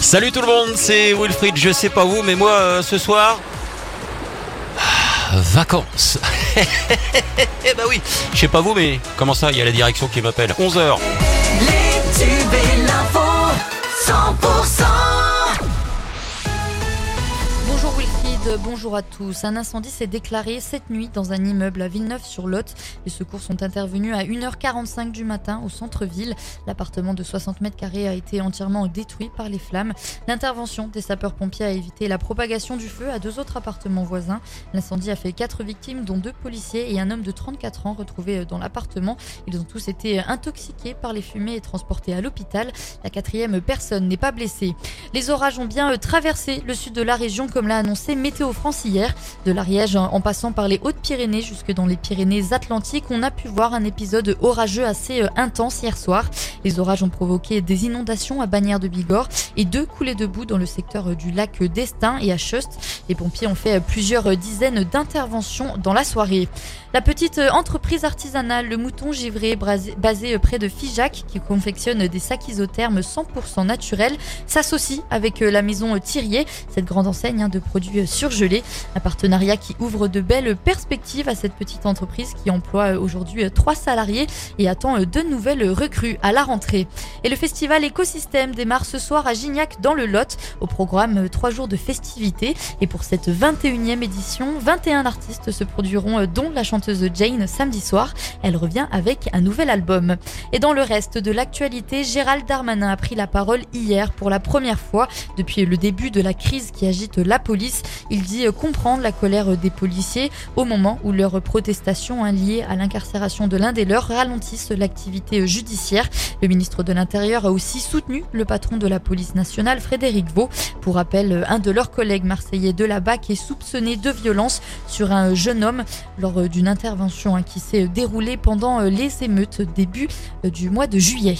Salut tout le monde, c'est Wilfried. Je sais pas vous, mais moi euh, ce soir. ah, Vacances. Eh bah oui, je sais pas vous, mais comment ça, il y a la direction qui m'appelle. 11h. Les tubes et l'info 100% bonjour à tous. Un incendie s'est déclaré cette nuit dans un immeuble à Villeneuve-sur-Lot. Les secours sont intervenus à 1h45 du matin au centre-ville. L'appartement de 60 mètres carrés a été entièrement détruit par les flammes. L'intervention des sapeurs-pompiers a évité la propagation du feu à deux autres appartements voisins. L'incendie a fait quatre victimes, dont deux policiers et un homme de 34 ans retrouvé dans l'appartement. Ils ont tous été intoxiqués par les fumées et transportés à l'hôpital. La quatrième personne n'est pas blessée. Les orages ont bien euh, traversé le sud de la région, comme l'a annoncé Météo France hier. De l'Ariège en en passant par les Hautes-Pyrénées jusque dans les Pyrénées-Atlantiques, on a pu voir un épisode orageux assez euh, intense hier soir. Les orages ont provoqué des inondations à Bagnères de Bigorre et deux coulées de boue dans le secteur euh, du lac d'Estaing et à Chust. Les pompiers ont fait euh, plusieurs dizaines d'interventions dans la soirée. La petite entreprise artisanale Le Mouton Givré, basée près de Figeac, qui confectionne des sacs isothermes 100% naturels, s'associe avec la maison Thirier, cette grande enseigne hein, de produits euh, surgelés. Un partenariat qui ouvre de belles perspectives à cette petite entreprise qui emploie euh, aujourd'hui euh, trois salariés et attend euh, de nouvelles recrues à la rentrée. Et le festival Écosystème démarre ce soir à Gignac dans le Lot. Au programme, trois jours de festivités. Et pour cette 21e édition, 21 artistes se produiront, dont la chanteuse Jane samedi soir. Elle revient avec un nouvel album. Et dans le reste de l'actualité, Gérald Darmanin a pris la parole hier pour la première fois depuis le début de la crise qui agite la police. Il dit euh, comprendre la colère des policiers au moment où leurs protestations hein, liées à l'incarcération de l'un des leurs ralentissent l'activité judiciaire. Le ministre de l'Intérieur a aussi soutenu le patron de la police nationale, Frédéric Vaux. Pour rappel, un de leurs collègues marseillais de la BAC est soupçonné de violence sur un jeune homme lors d'une intervention hein, qui s'est déroulée pendant les émeutes début euh, du mois de juillet.